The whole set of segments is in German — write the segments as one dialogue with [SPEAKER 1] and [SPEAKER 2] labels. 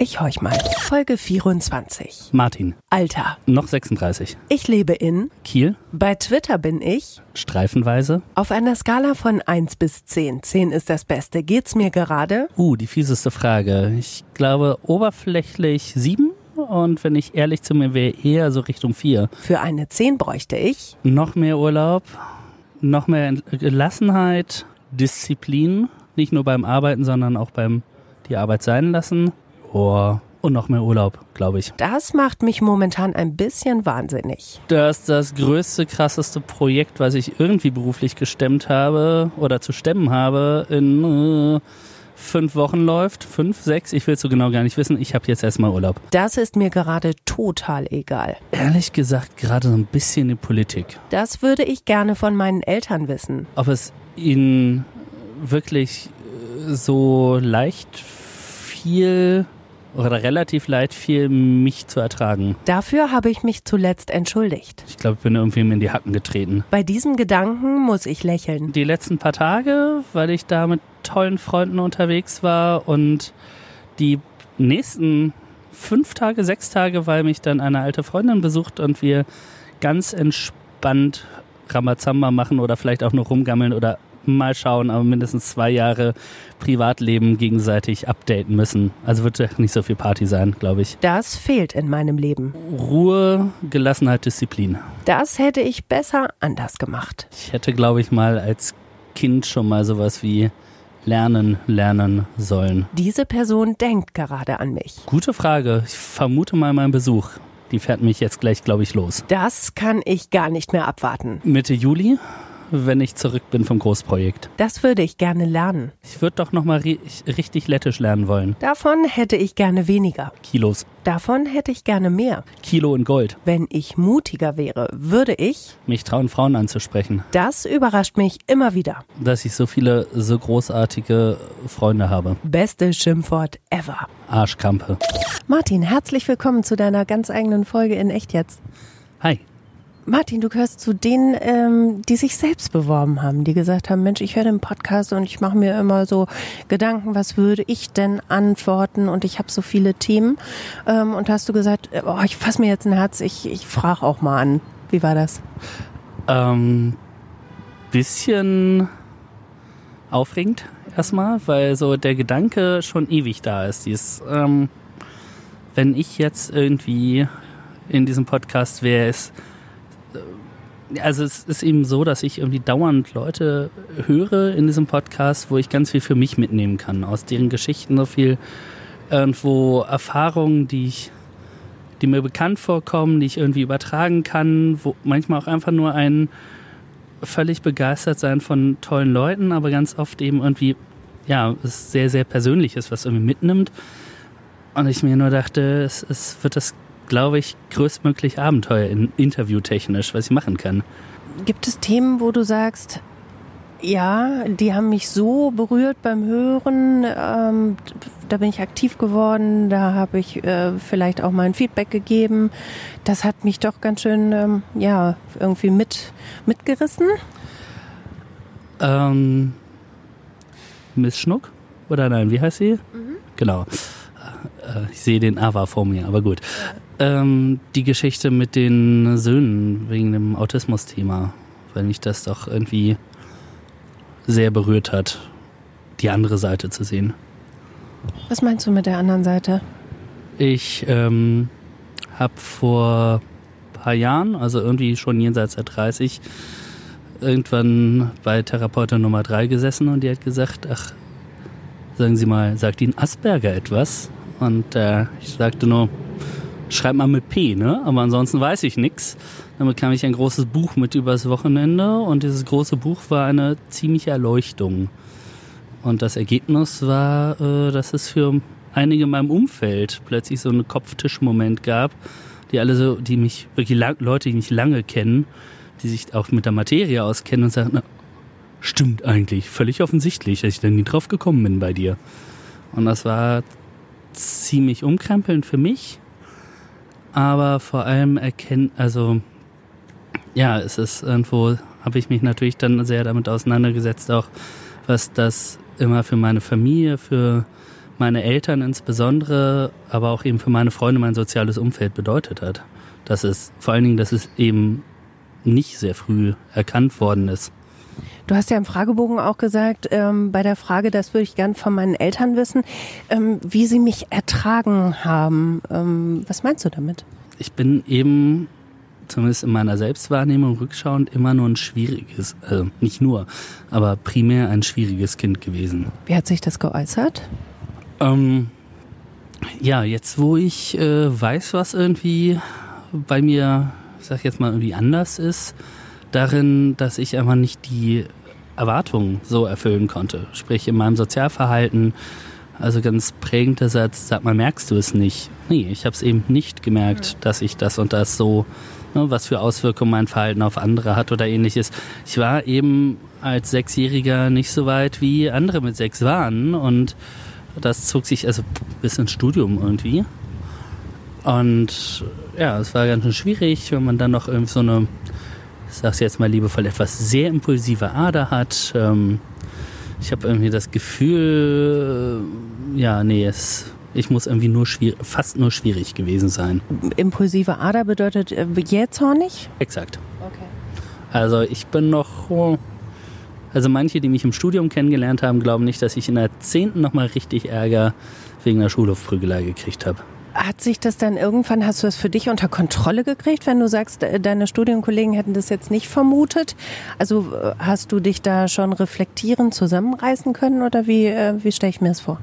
[SPEAKER 1] Ich horch mal. Folge 24.
[SPEAKER 2] Martin.
[SPEAKER 1] Alter.
[SPEAKER 2] Noch 36.
[SPEAKER 1] Ich lebe in
[SPEAKER 2] Kiel.
[SPEAKER 1] Bei Twitter bin ich
[SPEAKER 2] Streifenweise.
[SPEAKER 1] Auf einer Skala von 1 bis 10. 10 ist das Beste. Geht's mir gerade?
[SPEAKER 2] Uh, die fieseste Frage. Ich glaube oberflächlich 7 und wenn ich ehrlich zu mir wäre, eher so Richtung 4.
[SPEAKER 1] Für eine 10 bräuchte ich
[SPEAKER 2] noch mehr Urlaub, noch mehr Gelassenheit, Disziplin, nicht nur beim Arbeiten, sondern auch beim die Arbeit sein lassen Oh, und noch mehr Urlaub, glaube ich.
[SPEAKER 1] Das macht mich momentan ein bisschen wahnsinnig.
[SPEAKER 2] Das ist das größte, krasseste Projekt, was ich irgendwie beruflich gestemmt habe oder zu stemmen habe, in äh, fünf Wochen läuft. Fünf, sechs, ich will es so genau gar nicht wissen. Ich habe jetzt erstmal Urlaub.
[SPEAKER 1] Das ist mir gerade total egal.
[SPEAKER 2] Ehrlich gesagt, gerade so ein bisschen die Politik.
[SPEAKER 1] Das würde ich gerne von meinen Eltern wissen.
[SPEAKER 2] Ob es ihnen wirklich so leicht viel oder relativ leid fiel, mich zu ertragen.
[SPEAKER 1] Dafür habe ich mich zuletzt entschuldigt.
[SPEAKER 2] Ich glaube, ich bin irgendwie in die Hacken getreten.
[SPEAKER 1] Bei diesem Gedanken muss ich lächeln.
[SPEAKER 2] Die letzten paar Tage, weil ich da mit tollen Freunden unterwegs war und die nächsten fünf Tage, sechs Tage, weil mich dann eine alte Freundin besucht und wir ganz entspannt Ramazamba machen oder vielleicht auch nur rumgammeln oder mal schauen, aber mindestens zwei Jahre Privatleben gegenseitig updaten müssen. Also wird nicht so viel Party sein, glaube ich.
[SPEAKER 1] Das fehlt in meinem Leben.
[SPEAKER 2] Ruhe, Gelassenheit, Disziplin.
[SPEAKER 1] Das hätte ich besser anders gemacht.
[SPEAKER 2] Ich hätte, glaube ich, mal als Kind schon mal sowas wie lernen, lernen sollen.
[SPEAKER 1] Diese Person denkt gerade an mich.
[SPEAKER 2] Gute Frage. Ich vermute mal meinen Besuch. Die fährt mich jetzt gleich, glaube ich, los.
[SPEAKER 1] Das kann ich gar nicht mehr abwarten.
[SPEAKER 2] Mitte Juli wenn ich zurück bin vom Großprojekt.
[SPEAKER 1] Das würde ich gerne lernen.
[SPEAKER 2] Ich würde doch noch mal richtig lettisch lernen wollen.
[SPEAKER 1] Davon hätte ich gerne weniger.
[SPEAKER 2] Kilos.
[SPEAKER 1] Davon hätte ich gerne mehr.
[SPEAKER 2] Kilo in Gold.
[SPEAKER 1] Wenn ich mutiger wäre, würde ich
[SPEAKER 2] mich trauen, Frauen anzusprechen.
[SPEAKER 1] Das überrascht mich immer wieder.
[SPEAKER 2] Dass ich so viele so großartige Freunde habe.
[SPEAKER 1] Beste Schimpfwort ever.
[SPEAKER 2] Arschkampe.
[SPEAKER 1] Martin, herzlich willkommen zu deiner ganz eigenen Folge in Echt jetzt.
[SPEAKER 2] Hi.
[SPEAKER 1] Martin, du gehörst zu denen, ähm, die sich selbst beworben haben, die gesagt haben, Mensch, ich höre den Podcast und ich mache mir immer so Gedanken, was würde ich denn antworten und ich habe so viele Themen. Ähm, und hast du gesagt, oh, ich fasse mir jetzt ein Herz, ich, ich frage auch mal an. Wie war das?
[SPEAKER 2] Ähm, bisschen aufregend erstmal, weil so der Gedanke schon ewig da ist. Dies, ähm, wenn ich jetzt irgendwie in diesem Podcast wäre, ist also es ist eben so, dass ich irgendwie dauernd Leute höre in diesem Podcast, wo ich ganz viel für mich mitnehmen kann. Aus deren Geschichten so viel irgendwo Erfahrungen, die ich, die mir bekannt vorkommen, die ich irgendwie übertragen kann, wo manchmal auch einfach nur ein völlig begeistert sein von tollen Leuten, aber ganz oft eben irgendwie, ja, es sehr, sehr Persönliches, was irgendwie mitnimmt. Und ich mir nur dachte, es, es wird das glaube ich, größtmöglich Abenteuer in interviewtechnisch, was ich machen kann.
[SPEAKER 1] Gibt es Themen, wo du sagst, ja, die haben mich so berührt beim Hören. Ähm, da bin ich aktiv geworden, da habe ich äh, vielleicht auch mal ein Feedback gegeben. Das hat mich doch ganz schön, ähm, ja, irgendwie mit, mitgerissen.
[SPEAKER 2] Ähm, Miss Schnuck? Oder nein, wie heißt sie? Mhm. Genau. Äh, ich sehe den Ava vor mir, aber gut. Ähm, die Geschichte mit den Söhnen wegen dem Autismus-Thema, weil mich das doch irgendwie sehr berührt hat, die andere Seite zu sehen.
[SPEAKER 1] Was meinst du mit der anderen Seite?
[SPEAKER 2] Ich ähm, habe vor ein paar Jahren, also irgendwie schon jenseits der 30, irgendwann bei Therapeutin Nummer 3 gesessen und die hat gesagt, ach, sagen Sie mal, sagt Ihnen Asperger etwas? Und äh, ich sagte nur, schreib mal mit P, ne? Aber ansonsten weiß ich nichts. Dann bekam ich ein großes Buch mit übers Wochenende und dieses große Buch war eine ziemliche Erleuchtung. Und das Ergebnis war, äh, dass es für einige in meinem Umfeld plötzlich so einen Kopftischmoment gab, die alle so, die mich, wirklich lang, Leute, die mich lange kennen, die sich auch mit der Materie auskennen und sagen, na, stimmt eigentlich, völlig offensichtlich, dass ich da nie drauf gekommen bin bei dir. Und das war ziemlich umkrempelnd für mich. Aber vor allem erkennen, also ja, es ist irgendwo, habe ich mich natürlich dann sehr damit auseinandergesetzt, auch was das immer für meine Familie, für meine Eltern insbesondere, aber auch eben für meine Freunde, mein soziales Umfeld bedeutet hat. Dass es, vor allen Dingen, dass es eben nicht sehr früh erkannt worden ist.
[SPEAKER 1] Du hast ja im Fragebogen auch gesagt, ähm, bei der Frage, das würde ich gern von meinen Eltern wissen, ähm, wie sie mich ertragen haben. Ähm, was meinst du damit?
[SPEAKER 2] Ich bin eben, zumindest in meiner Selbstwahrnehmung rückschauend, immer nur ein schwieriges, äh, nicht nur, aber primär ein schwieriges Kind gewesen.
[SPEAKER 1] Wie hat sich das geäußert?
[SPEAKER 2] Ähm, ja, jetzt wo ich äh, weiß, was irgendwie bei mir, sag ich jetzt mal, irgendwie anders ist, darin, dass ich einfach nicht die Erwartungen so erfüllen konnte. Sprich, in meinem Sozialverhalten, also ganz prägender Satz, sag mal, merkst du es nicht? Nee, ich habe es eben nicht gemerkt, dass ich das und das so, ne, was für Auswirkungen mein Verhalten auf andere hat oder ähnliches. Ich war eben als Sechsjähriger nicht so weit, wie andere mit sechs waren und das zog sich also bis ins Studium irgendwie. Und ja, es war ganz schön schwierig, wenn man dann noch irgendwie so eine ich sag's jetzt mal liebevoll, etwas sehr impulsive Ader hat. Ähm, ich habe irgendwie das Gefühl, äh, ja, nee, es, ich muss irgendwie nur fast nur schwierig gewesen sein.
[SPEAKER 1] Impulsive Ader bedeutet äh, jähzornig?
[SPEAKER 2] Exakt. Okay. Also ich bin noch, oh, also manche, die mich im Studium kennengelernt haben, glauben nicht, dass ich in der zehnten nochmal richtig Ärger wegen der Schulhofprügelei gekriegt habe.
[SPEAKER 1] Hat sich das dann irgendwann, hast du das für dich unter Kontrolle gekriegt, wenn du sagst, deine Studienkollegen hätten das jetzt nicht vermutet? Also äh, hast du dich da schon reflektieren, zusammenreißen können oder wie, äh, wie stelle ich mir das vor?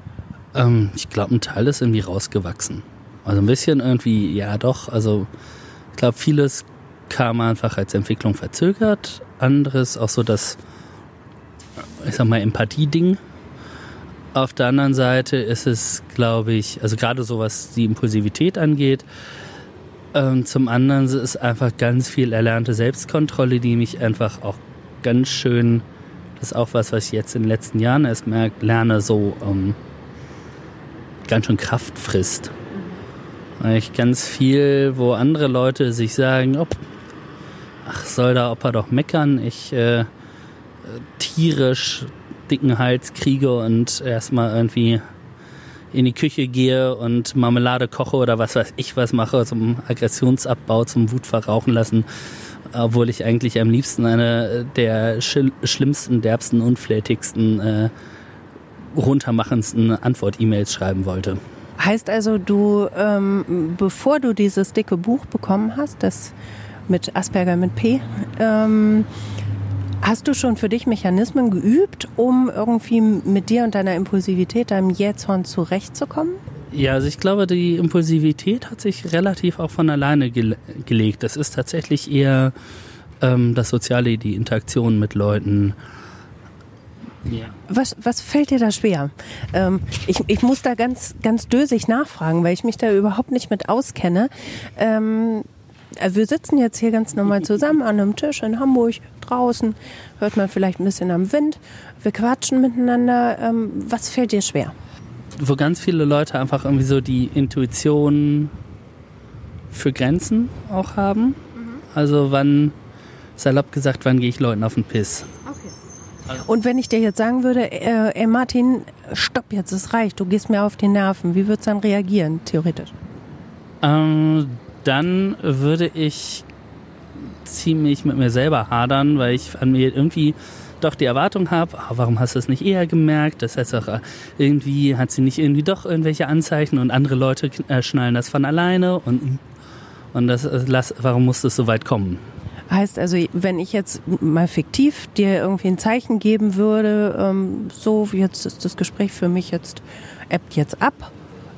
[SPEAKER 2] Ähm, ich glaube, ein Teil ist irgendwie rausgewachsen. Also ein bisschen irgendwie, ja doch, also ich glaube, vieles kam einfach als Entwicklung verzögert, anderes auch so das, ich sag mal, Empathie-Ding, auf der anderen Seite ist es, glaube ich, also gerade so was die Impulsivität angeht, ähm, zum anderen ist es einfach ganz viel erlernte Selbstkontrolle, die mich einfach auch ganz schön, das ist auch was, was ich jetzt in den letzten Jahren erst merke, lerne, so ähm, ganz schön Kraft frisst. Weil ich ganz viel, wo andere Leute sich sagen, ob, ach, soll da Opa doch meckern, ich äh, tierisch dicken Hals kriege und erstmal irgendwie in die Küche gehe und Marmelade koche oder was weiß ich was mache zum Aggressionsabbau, zum Wutverrauchen lassen, obwohl ich eigentlich am liebsten eine der schlimmsten, derbsten, unflätigsten, äh, runtermachendsten Antwort-E-Mails schreiben wollte.
[SPEAKER 1] Heißt also, du, ähm, bevor du dieses dicke Buch bekommen hast, das mit Asperger mit P, ähm, Hast du schon für dich Mechanismen geübt, um irgendwie mit dir und deiner Impulsivität, deinem Jähzorn zurechtzukommen?
[SPEAKER 2] Ja, also ich glaube, die Impulsivität hat sich relativ auch von alleine gele gelegt. Das ist tatsächlich eher ähm, das Soziale, die Interaktion mit Leuten.
[SPEAKER 1] Ja. Was, was fällt dir da schwer? Ähm, ich, ich muss da ganz, ganz dösig nachfragen, weil ich mich da überhaupt nicht mit auskenne. Ähm, äh, wir sitzen jetzt hier ganz normal zusammen an einem Tisch in Hamburg, draußen, hört man vielleicht ein bisschen am Wind. Wir quatschen miteinander. Ähm, was fällt dir schwer?
[SPEAKER 2] Wo ganz viele Leute einfach irgendwie so die Intuition für Grenzen auch haben. Mhm. Also wann, salopp gesagt, wann gehe ich Leuten auf den Piss?
[SPEAKER 1] Okay. Und wenn ich dir jetzt sagen würde, äh, ey Martin, stopp jetzt, es reicht, du gehst mir auf die Nerven, wie würdest du dann reagieren, theoretisch?
[SPEAKER 2] Ähm, dann würde ich ziemlich mit mir selber hadern, weil ich an mir irgendwie doch die Erwartung habe, oh, warum hast du es nicht eher gemerkt? Das heißt auch, irgendwie hat sie nicht irgendwie doch irgendwelche Anzeichen und andere Leute äh, schnallen das von alleine und, und das, äh, warum muss das so weit kommen?
[SPEAKER 1] Heißt also, wenn ich jetzt mal fiktiv dir irgendwie ein Zeichen geben würde, ähm, so jetzt ist das Gespräch für mich jetzt, ebbt jetzt ab,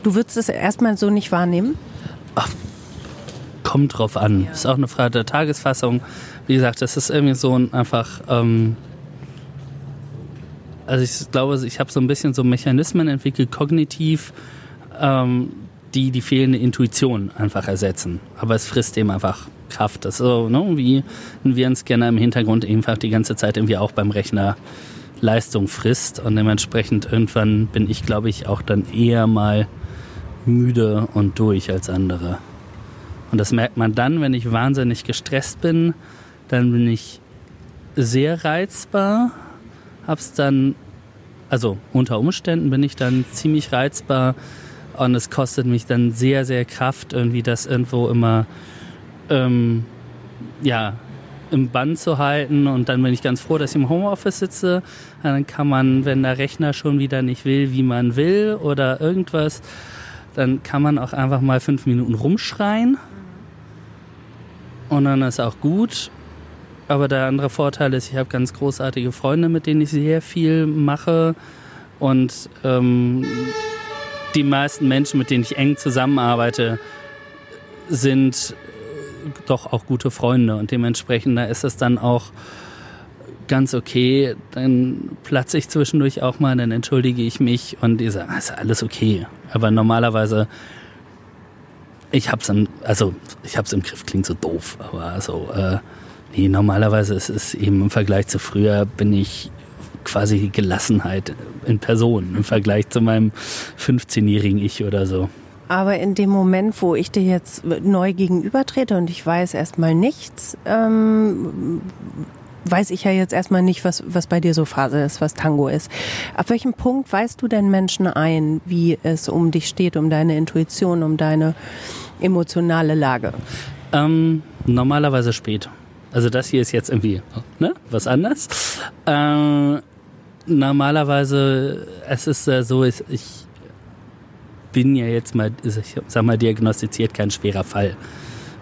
[SPEAKER 1] du würdest es erstmal so nicht wahrnehmen?
[SPEAKER 2] Ach, kommt drauf an. Ja. Ist auch eine Frage der Tagesfassung. Wie gesagt, das ist irgendwie so ein einfach. Ähm, also ich glaube, ich habe so ein bisschen so Mechanismen entwickelt, kognitiv, ähm, die die fehlende Intuition einfach ersetzen. Aber es frisst eben einfach Kraft. Das ist so, ne, wie ein Virenscanner im Hintergrund einfach die ganze Zeit irgendwie auch beim Rechner Leistung frisst und dementsprechend irgendwann bin ich, glaube ich, auch dann eher mal müde und durch als andere. Und das merkt man dann, wenn ich wahnsinnig gestresst bin, dann bin ich sehr reizbar, hab's dann, also unter Umständen bin ich dann ziemlich reizbar und es kostet mich dann sehr, sehr Kraft, irgendwie das irgendwo immer, ähm, ja, im Bann zu halten. Und dann bin ich ganz froh, dass ich im Homeoffice sitze. Dann kann man, wenn der Rechner schon wieder nicht will, wie man will oder irgendwas, dann kann man auch einfach mal fünf Minuten rumschreien und dann ist auch gut. Aber der andere Vorteil ist, ich habe ganz großartige Freunde, mit denen ich sehr viel mache und ähm, die meisten Menschen, mit denen ich eng zusammenarbeite, sind doch auch gute Freunde und dementsprechend da ist es dann auch ganz okay. Dann platze ich zwischendurch auch mal, dann entschuldige ich mich und die sagen, ist alles okay. Aber normalerweise, ich hab's im, also ich hab's im Griff, klingt so doof, aber also äh, nee, normalerweise ist es eben im Vergleich zu früher bin ich quasi Gelassenheit in Person im Vergleich zu meinem 15-jährigen Ich oder so.
[SPEAKER 1] Aber in dem Moment, wo ich dir jetzt neu gegenübertrete und ich weiß erstmal nichts, ähm, weiß ich ja jetzt erstmal nicht, was, was bei dir so Phase ist, was Tango ist. Ab welchem Punkt weißt du denn Menschen ein, wie es um dich steht, um deine Intuition, um deine emotionale Lage?
[SPEAKER 2] Ähm, normalerweise spät. Also das hier ist jetzt irgendwie ne, was anderes. Äh, normalerweise, es ist äh, so, ich, ich bin ja jetzt mal, ich sag mal, diagnostiziert kein schwerer Fall.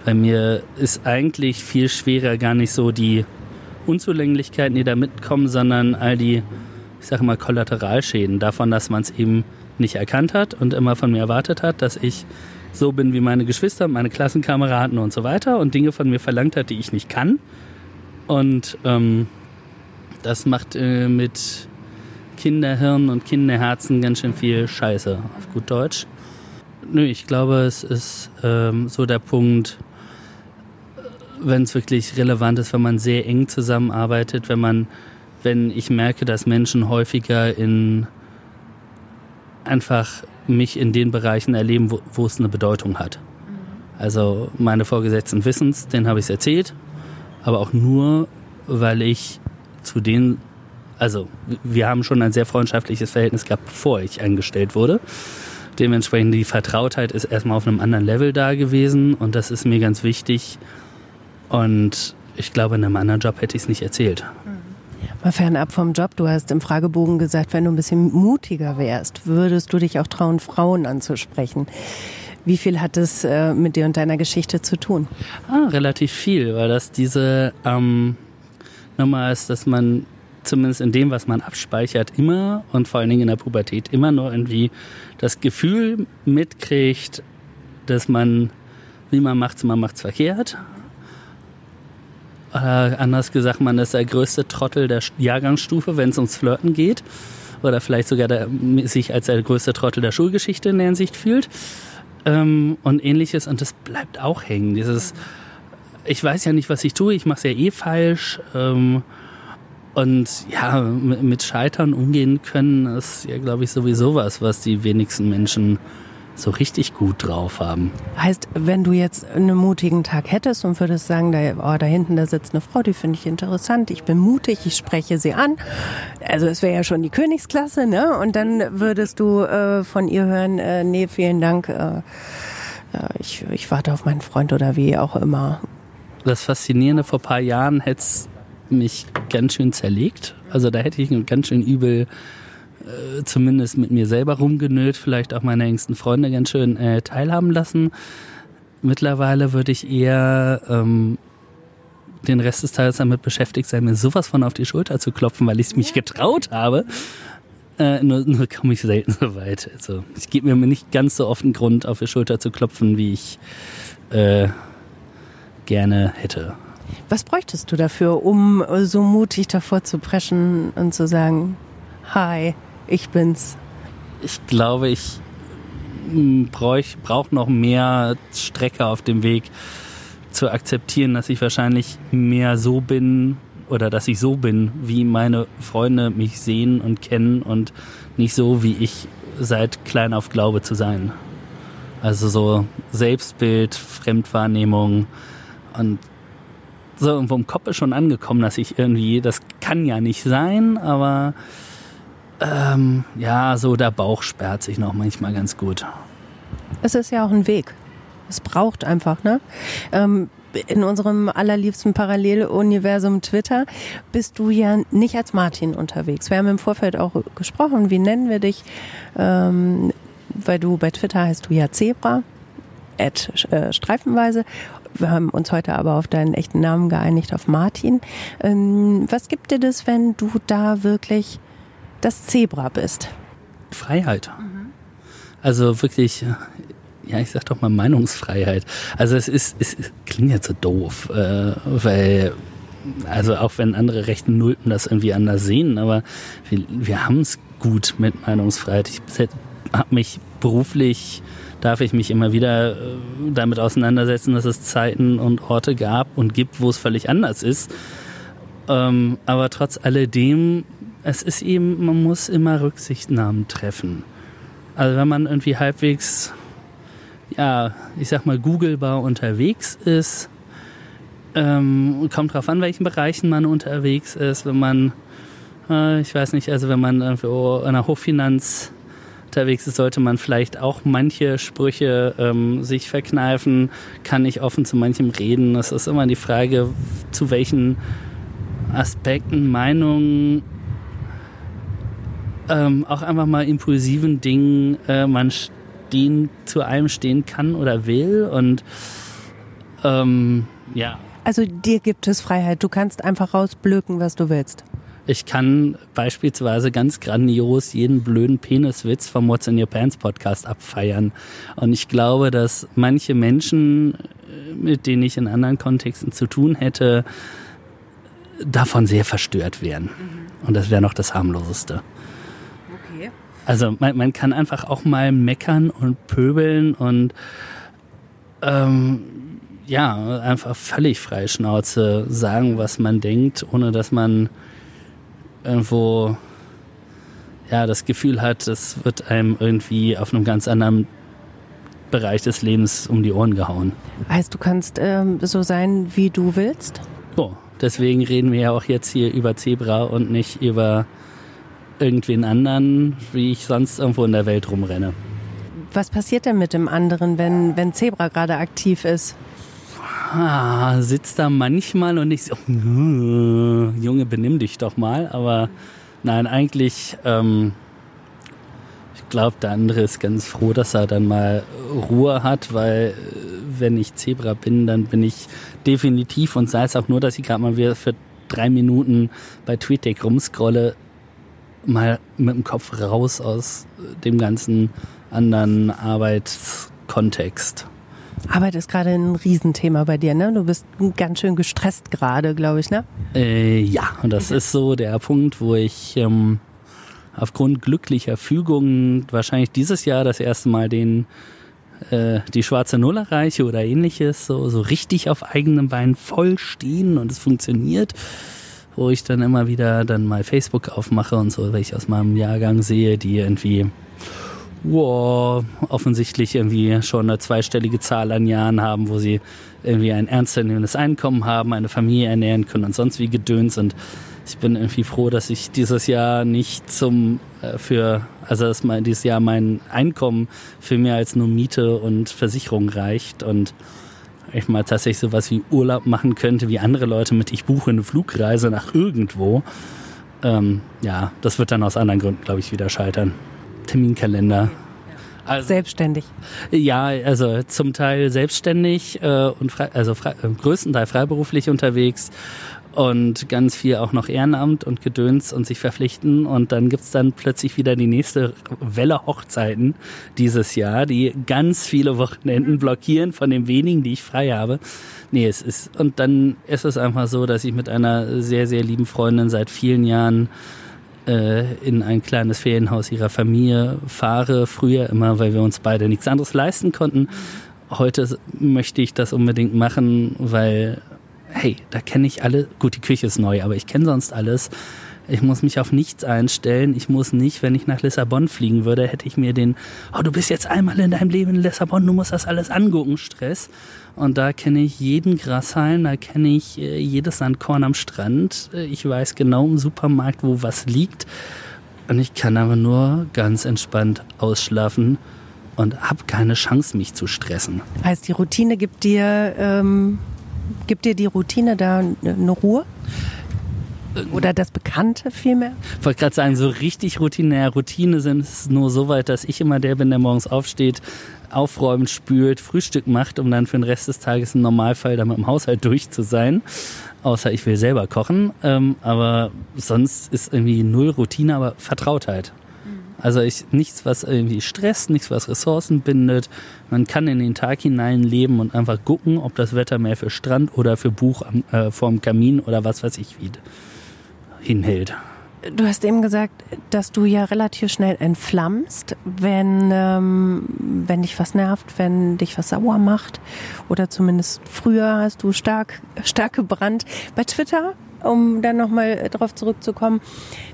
[SPEAKER 2] Bei mir ist eigentlich viel schwerer gar nicht so die Unzulänglichkeiten, die da mitkommen, sondern all die, ich sage mal, Kollateralschäden davon, dass man es eben nicht erkannt hat und immer von mir erwartet hat, dass ich so bin wie meine Geschwister, meine Klassenkameraden und so weiter und Dinge von mir verlangt hat, die ich nicht kann. Und ähm, das macht äh, mit Kinderhirn und Kinderherzen ganz schön viel Scheiße, auf gut Deutsch. Nö, ich glaube, es ist ähm, so der Punkt, wenn es wirklich relevant ist, wenn man sehr eng zusammenarbeitet, wenn man, wenn ich merke, dass Menschen häufiger in einfach mich in den Bereichen erleben, wo, wo es eine Bedeutung hat. Also meine Vorgesetzten wissen es, denen habe ich es erzählt, aber auch nur, weil ich zu denen, also wir haben schon ein sehr freundschaftliches Verhältnis gehabt, bevor ich eingestellt wurde. Dementsprechend die Vertrautheit ist erstmal auf einem anderen Level da gewesen und das ist mir ganz wichtig, und ich glaube, in einem anderen Job hätte ich es nicht erzählt.
[SPEAKER 1] Mal fernab vom Job, du hast im Fragebogen gesagt, wenn du ein bisschen mutiger wärst, würdest du dich auch trauen, Frauen anzusprechen. Wie viel hat es äh, mit dir und deiner Geschichte zu tun?
[SPEAKER 2] Ah, relativ viel, weil das diese ähm, Nummer ist, dass man zumindest in dem, was man abspeichert, immer und vor allen Dingen in der Pubertät immer nur irgendwie das Gefühl mitkriegt, dass man, wie man macht's, man macht's verkehrt äh, anders gesagt, man ist der größte Trottel der Jahrgangsstufe, wenn es ums Flirten geht. Oder vielleicht sogar der, sich als der größte Trottel der Schulgeschichte in der Hinsicht fühlt. Ähm, und ähnliches. Und das bleibt auch hängen. Dieses, ich weiß ja nicht, was ich tue, ich mache es ja eh falsch. Ähm, und ja, mit Scheitern umgehen können, ist ja, glaube ich, sowieso was, was die wenigsten Menschen so richtig gut drauf haben.
[SPEAKER 1] Heißt, wenn du jetzt einen mutigen Tag hättest und würdest sagen, da, oh, da hinten, da sitzt eine Frau, die finde ich interessant, ich bin mutig, ich spreche sie an. Also es wäre ja schon die Königsklasse, ne? Und dann würdest du äh, von ihr hören, äh, nee, vielen Dank, äh, ich, ich warte auf meinen Freund oder wie auch immer.
[SPEAKER 2] Das Faszinierende, vor ein paar Jahren hätte es mich ganz schön zerlegt. Also da hätte ich ganz schön übel äh, zumindest mit mir selber rumgenölt, vielleicht auch meine engsten Freunde ganz schön äh, teilhaben lassen. Mittlerweile würde ich eher ähm, den Rest des Tages damit beschäftigt sein, mir sowas von auf die Schulter zu klopfen, weil ich es mich getraut habe. Äh, nur, nur komme ich selten so weit. Also ich gebe mir nicht ganz so oft einen Grund, auf die Schulter zu klopfen, wie ich äh, gerne hätte.
[SPEAKER 1] Was bräuchtest du dafür, um so mutig davor zu preschen und zu sagen, hi, ich bin's.
[SPEAKER 2] Ich glaube, ich hm, brauche brauch noch mehr Strecke auf dem Weg zu akzeptieren, dass ich wahrscheinlich mehr so bin, oder dass ich so bin, wie meine Freunde mich sehen und kennen und nicht so, wie ich seit klein auf glaube zu sein. Also so Selbstbild, Fremdwahrnehmung und so irgendwo im Kopf ist schon angekommen, dass ich irgendwie, das kann ja nicht sein, aber ähm, ja, so der Bauch sperrt sich noch manchmal ganz gut.
[SPEAKER 1] Es ist ja auch ein Weg. Es braucht einfach, ne? Ähm, in unserem allerliebsten Paralleluniversum Twitter bist du ja nicht als Martin unterwegs. Wir haben im Vorfeld auch gesprochen, wie nennen wir dich? Ähm, weil du bei Twitter heißt du ja Zebra, at, äh, streifenweise. Wir haben uns heute aber auf deinen echten Namen geeinigt, auf Martin. Ähm, was gibt dir das, wenn du da wirklich das Zebra bist?
[SPEAKER 2] Freiheit. Also wirklich, ja, ich sag doch mal Meinungsfreiheit. Also es ist, es klingt jetzt so doof, äh, weil also auch wenn andere rechten Nulpen das irgendwie anders sehen, aber wir, wir haben es gut mit Meinungsfreiheit. Ich habe mich beruflich, darf ich mich immer wieder äh, damit auseinandersetzen, dass es Zeiten und Orte gab und gibt, wo es völlig anders ist. Ähm, aber trotz alledem, es ist eben, man muss immer Rücksichtnahmen treffen. Also wenn man irgendwie halbwegs, ja, ich sag mal, googlebar unterwegs ist, ähm, kommt drauf an, welchen Bereichen man unterwegs ist. Wenn man, äh, ich weiß nicht, also wenn man irgendwo in der Hochfinanz unterwegs ist, sollte man vielleicht auch manche Sprüche ähm, sich verkneifen. Kann ich offen zu manchem reden? Das ist immer die Frage, zu welchen Aspekten, Meinungen ähm, auch einfach mal impulsiven Dingen äh, man stehen, zu einem stehen kann oder will. Und ähm, ja.
[SPEAKER 1] Also dir gibt es Freiheit. Du kannst einfach rausblöken, was du willst.
[SPEAKER 2] Ich kann beispielsweise ganz grandios jeden blöden Peniswitz vom What's in Your Pants Podcast abfeiern. Und ich glaube, dass manche Menschen, äh, mit denen ich in anderen Kontexten zu tun hätte, davon sehr verstört wären. Mhm. Und das wäre noch das harmloseste. Also man, man kann einfach auch mal meckern und pöbeln und ähm, ja, einfach völlig frei Schnauze sagen, was man denkt, ohne dass man irgendwo ja das Gefühl hat, es wird einem irgendwie auf einem ganz anderen Bereich des Lebens um die Ohren gehauen.
[SPEAKER 1] Heißt, du kannst ähm, so sein, wie du willst?
[SPEAKER 2] So, deswegen reden wir ja auch jetzt hier über Zebra und nicht über irgendwen anderen, wie ich sonst irgendwo in der Welt rumrenne.
[SPEAKER 1] Was passiert denn mit dem anderen, wenn, wenn Zebra gerade aktiv ist?
[SPEAKER 2] Ah, sitzt da manchmal und ich so, Junge, benimm dich doch mal. Aber nein, eigentlich, ähm, ich glaube, der andere ist ganz froh, dass er dann mal Ruhe hat, weil äh, wenn ich Zebra bin, dann bin ich definitiv und sei es auch nur, dass ich gerade mal wieder für drei Minuten bei TweetDeck rumscrolle, mal mit dem Kopf raus aus dem ganzen anderen Arbeitskontext.
[SPEAKER 1] Arbeit ist gerade ein Riesenthema bei dir, ne? Du bist ganz schön gestresst gerade, glaube ich, ne?
[SPEAKER 2] Äh, ja, und das ist so der Punkt, wo ich ähm, aufgrund glücklicher Fügungen wahrscheinlich dieses Jahr das erste Mal den äh, die schwarze Null erreiche oder ähnliches, so, so richtig auf eigenem Bein voll stehen und es funktioniert wo ich dann immer wieder dann mal Facebook aufmache und so, weil ich aus meinem Jahrgang sehe, die irgendwie wow, offensichtlich irgendwie schon eine zweistellige Zahl an Jahren haben, wo sie irgendwie ein ernstzunehmendes Einkommen haben, eine Familie ernähren können und sonst wie gedöns. Und ich bin irgendwie froh, dass ich dieses Jahr nicht zum äh, für also dass mein dieses Jahr mein Einkommen für mehr als nur Miete und Versicherung reicht. Und ich mal tatsächlich sowas wie Urlaub machen könnte, wie andere Leute mit ich buche eine Flugreise nach irgendwo. Ähm, ja, das wird dann aus anderen Gründen, glaube ich, wieder scheitern. Terminkalender.
[SPEAKER 1] Also, selbstständig.
[SPEAKER 2] Ja, also zum Teil selbstständig äh, und frei, also frei, äh, größtenteils freiberuflich unterwegs und ganz viel auch noch Ehrenamt und Gedöns und sich verpflichten. Und dann gibt's dann plötzlich wieder die nächste Welle Hochzeiten dieses Jahr, die ganz viele Wochenenden blockieren von den wenigen, die ich frei habe. Nee, es ist, und dann ist es einfach so, dass ich mit einer sehr, sehr lieben Freundin seit vielen Jahren äh, in ein kleines Ferienhaus ihrer Familie fahre. Früher immer, weil wir uns beide nichts anderes leisten konnten. Heute möchte ich das unbedingt machen, weil hey, da kenne ich alle, gut, die Küche ist neu, aber ich kenne sonst alles. Ich muss mich auf nichts einstellen. Ich muss nicht, wenn ich nach Lissabon fliegen würde, hätte ich mir den, oh, du bist jetzt einmal in deinem Leben in Lissabon, du musst das alles angucken, Stress. Und da kenne ich jeden Grashalm, da kenne ich äh, jedes Sandkorn am Strand. Äh, ich weiß genau im Supermarkt, wo was liegt. Und ich kann aber nur ganz entspannt ausschlafen und habe keine Chance, mich zu stressen.
[SPEAKER 1] Heißt, die Routine gibt dir, ähm, gibt dir die Routine da eine Ruhe? Oder das Bekannte vielmehr?
[SPEAKER 2] Ich wollte gerade sagen, so richtig routinär Routine sind es nur so weit, dass ich immer der bin, der morgens aufsteht, aufräumt, spült, Frühstück macht, um dann für den Rest des Tages im Normalfall damit im Haushalt durch zu sein. Außer ich will selber kochen. Ähm, aber sonst ist irgendwie null Routine, aber Vertrautheit. Also ich, nichts, was irgendwie stresst, nichts, was Ressourcen bindet. Man kann in den Tag hinein leben und einfach gucken, ob das Wetter mehr für Strand oder für Buch am, äh, vorm Kamin oder was weiß ich wie hinhält.
[SPEAKER 1] Du hast eben gesagt, dass du ja relativ schnell entflammst, wenn, ähm, wenn dich was nervt, wenn dich was sauer macht. Oder zumindest früher hast du stark, stark gebrannt. Bei Twitter, um dann nochmal drauf zurückzukommen,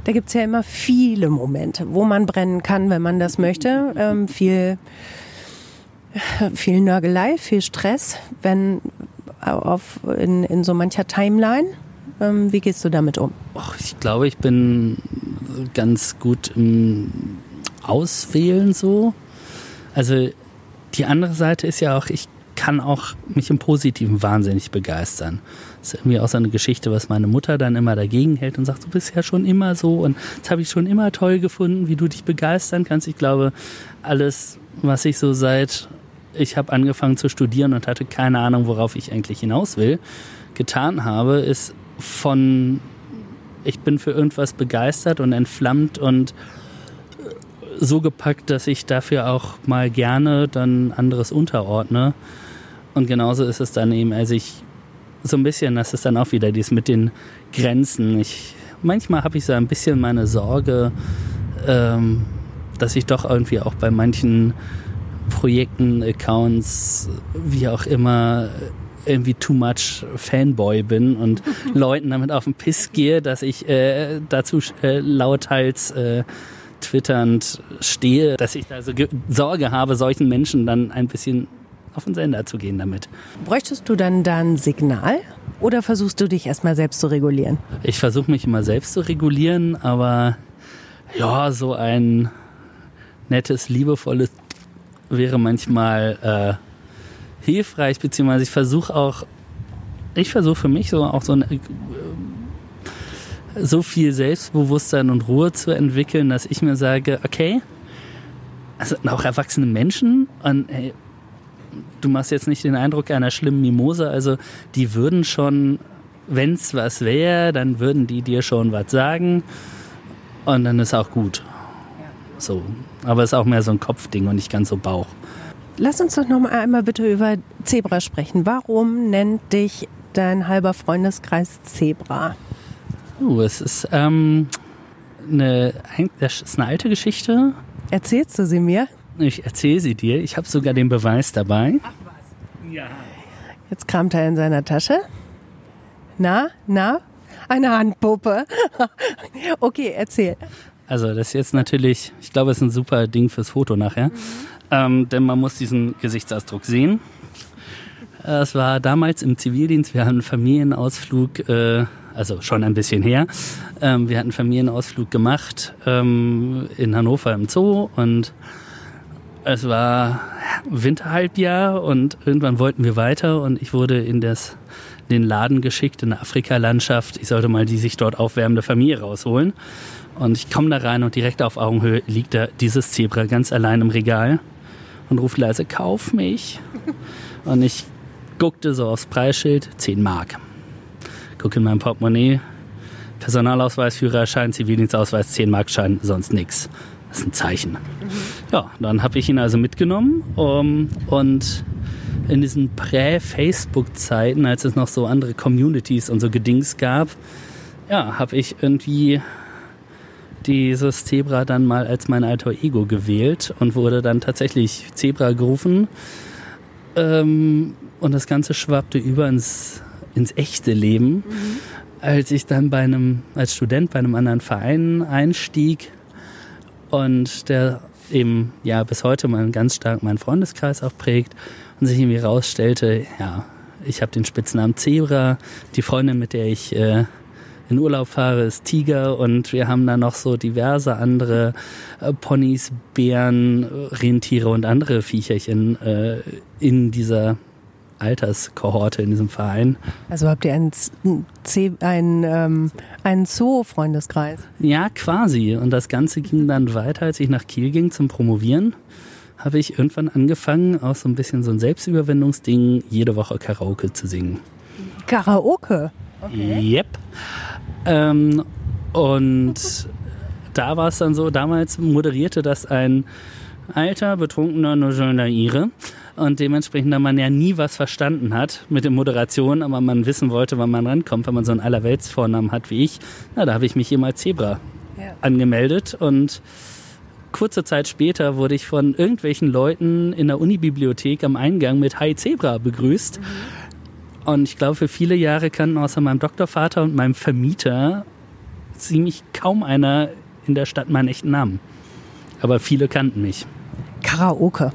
[SPEAKER 1] da gibt's ja immer viele Momente, wo man brennen kann, wenn man das möchte. Ähm, viel, viel Nörgelei, viel Stress, wenn auf, in, in so mancher Timeline. Ähm, wie gehst du damit um?
[SPEAKER 2] Och, ich glaube, ich bin ganz gut im Auswählen so. Also die andere Seite ist ja auch, ich kann auch mich im Positiven wahnsinnig begeistern. Das ist irgendwie auch so eine Geschichte, was meine Mutter dann immer dagegen hält und sagt, du bist ja schon immer so und das habe ich schon immer toll gefunden, wie du dich begeistern kannst. Ich glaube, alles, was ich so seit ich habe angefangen zu studieren und hatte keine Ahnung, worauf ich eigentlich hinaus will, getan habe, ist von ich bin für irgendwas begeistert und entflammt und so gepackt, dass ich dafür auch mal gerne dann anderes unterordne. Und genauso ist es dann eben, also ich so ein bisschen, das ist dann auch wieder dies mit den Grenzen. Ich, manchmal habe ich so ein bisschen meine Sorge, ähm, dass ich doch irgendwie auch bei manchen Projekten, Accounts, wie auch immer, irgendwie too much Fanboy bin und Leuten damit auf den Piss gehe, dass ich äh, dazu äh, lauthals äh, twitternd stehe, dass ich da so Sorge habe, solchen Menschen dann ein bisschen auf den Sender zu gehen damit.
[SPEAKER 1] Bräuchtest du dann da ein Signal oder versuchst du dich erstmal selbst zu regulieren?
[SPEAKER 2] Ich versuche mich immer selbst zu regulieren, aber ja, so ein nettes, liebevolles wäre manchmal äh, hilfreich, beziehungsweise ich versuche auch, ich versuche für mich so auch so ein, äh, so viel Selbstbewusstsein und Ruhe zu entwickeln, dass ich mir sage, okay, also auch erwachsene Menschen und hey, du machst jetzt nicht den Eindruck einer schlimmen Mimose, also die würden schon, wenn es was wäre, dann würden die dir schon was sagen und dann ist auch gut. So, aber es ist auch mehr so ein Kopfding und nicht ganz so Bauch.
[SPEAKER 1] Lass uns doch noch mal einmal bitte über Zebra sprechen. Warum nennt dich dein halber Freundeskreis Zebra?
[SPEAKER 2] Uh, es ist, ähm, eine, das ist eine alte Geschichte.
[SPEAKER 1] Erzählst du sie mir?
[SPEAKER 2] Ich erzähle sie dir. Ich habe sogar den Beweis dabei. Ach
[SPEAKER 1] was? Ja. Jetzt kramt er in seiner Tasche. Na, na? Eine Handpuppe. okay, erzähl.
[SPEAKER 2] Also das ist jetzt natürlich, ich glaube, es ist ein super Ding fürs Foto nachher. Mhm ähm, denn man muss diesen Gesichtsausdruck sehen. Es war damals im Zivildienst, wir hatten einen Familienausflug, äh, also schon ein bisschen her. Ähm, wir hatten einen Familienausflug gemacht ähm, in Hannover im Zoo und es war Winterhalbjahr und irgendwann wollten wir weiter und ich wurde in das, den Laden geschickt in der Afrikalandschaft. Ich sollte mal die sich dort aufwärmende Familie rausholen. Und ich komme da rein und direkt auf Augenhöhe liegt da dieses Zebra ganz allein im Regal und ruft leise, kauf mich. Und ich guckte so aufs Preisschild, 10 Mark. Gucke in mein Portemonnaie, Personalausweis, Führerschein, Zivildienstausweis, 10 Mark Schein, sonst nichts. Das ist ein Zeichen. Ja, dann habe ich ihn also mitgenommen um, und in diesen Prä-Facebook-Zeiten, als es noch so andere Communities und so Gedings gab, ja, habe ich irgendwie dieses Zebra dann mal als mein alter Ego gewählt und wurde dann tatsächlich Zebra gerufen. Ähm, und das Ganze schwappte über ins ins echte Leben, mhm. als ich dann bei einem, als Student bei einem anderen Verein einstieg und der eben ja bis heute mal ganz stark meinen Freundeskreis auch prägt und sich irgendwie rausstellte, ja, ich habe den Spitznamen Zebra, die Freundin, mit der ich äh, in Urlaub fahre, ist Tiger. Und wir haben da noch so diverse andere äh, Ponys, Bären, Rentiere und andere Viecherchen äh, in dieser Alterskohorte in diesem Verein.
[SPEAKER 1] Also habt ihr einen, einen, ähm, einen Zoo-Freundeskreis?
[SPEAKER 2] Ja, quasi. Und das Ganze ging dann weiter, als ich nach Kiel ging zum Promovieren habe ich irgendwann angefangen, auch so ein bisschen so ein Selbstüberwindungsding, jede Woche Karaoke zu singen.
[SPEAKER 1] Karaoke?
[SPEAKER 2] Okay. Yep. Ähm, und da war es dann so, damals moderierte das ein alter, betrunkener Nojolna Ire. Und dementsprechend, da man ja nie was verstanden hat mit der Moderation, aber man wissen wollte, wann man rankommt, wenn man so einen Allerweltsvornamen hat wie ich, na, da habe ich mich hier mal Zebra ja. angemeldet und kurze Zeit später wurde ich von irgendwelchen Leuten in der Unibibliothek am Eingang mit Hi Zebra begrüßt. Mhm. Und ich glaube, für viele Jahre kannten außer meinem Doktorvater und meinem Vermieter ziemlich kaum einer in der Stadt meinen echten Namen. Aber viele kannten mich.
[SPEAKER 1] Karaoke.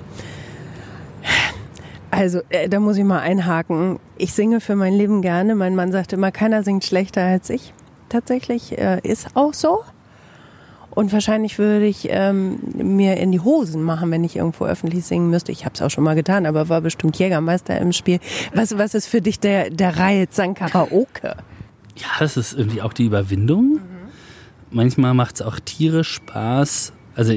[SPEAKER 1] Also, äh, da muss ich mal einhaken. Ich singe für mein Leben gerne. Mein Mann sagt immer, keiner singt schlechter als ich. Tatsächlich äh, ist auch so. Und wahrscheinlich würde ich ähm, mir in die Hosen machen, wenn ich irgendwo öffentlich singen müsste. Ich habe es auch schon mal getan, aber war bestimmt Jägermeister im Spiel. Was, was ist für dich der, der Reiz an Karaoke?
[SPEAKER 2] Ja, das ist irgendwie auch die Überwindung. Mhm. Manchmal macht es auch tierisch Spaß. Also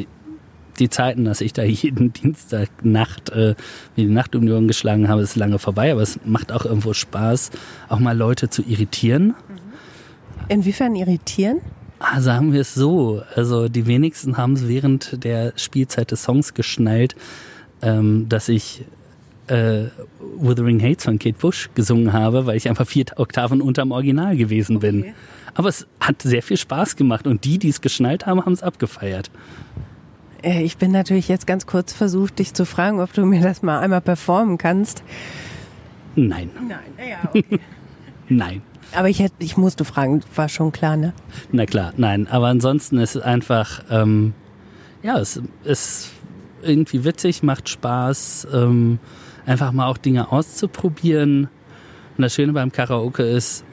[SPEAKER 2] die Zeiten, dass ich da jeden Dienstag Nacht äh, mir die Nacht um die Ohren geschlagen habe, ist lange vorbei, aber es macht auch irgendwo Spaß, auch mal Leute zu irritieren.
[SPEAKER 1] Inwiefern irritieren?
[SPEAKER 2] Ah, sagen wir es so. Also die wenigsten haben es während der Spielzeit des Songs geschnallt, ähm, dass ich äh, Wuthering Hates von Kate Bush gesungen habe, weil ich einfach vier Oktaven unterm Original gewesen okay. bin. Aber es hat sehr viel Spaß gemacht und die, die es geschnallt haben, haben es abgefeiert.
[SPEAKER 1] Äh, ich bin natürlich jetzt ganz kurz versucht, dich zu fragen, ob du mir das mal einmal performen kannst.
[SPEAKER 2] Nein.
[SPEAKER 1] Nein, ja, okay.
[SPEAKER 2] Nein.
[SPEAKER 1] Aber ich hätte, ich musste fragen, war schon klar, ne?
[SPEAKER 2] Na klar, nein. Aber ansonsten ist es einfach, ähm, ja, es ist irgendwie witzig, macht Spaß, ähm, einfach mal auch Dinge auszuprobieren. Und das Schöne beim Karaoke ist,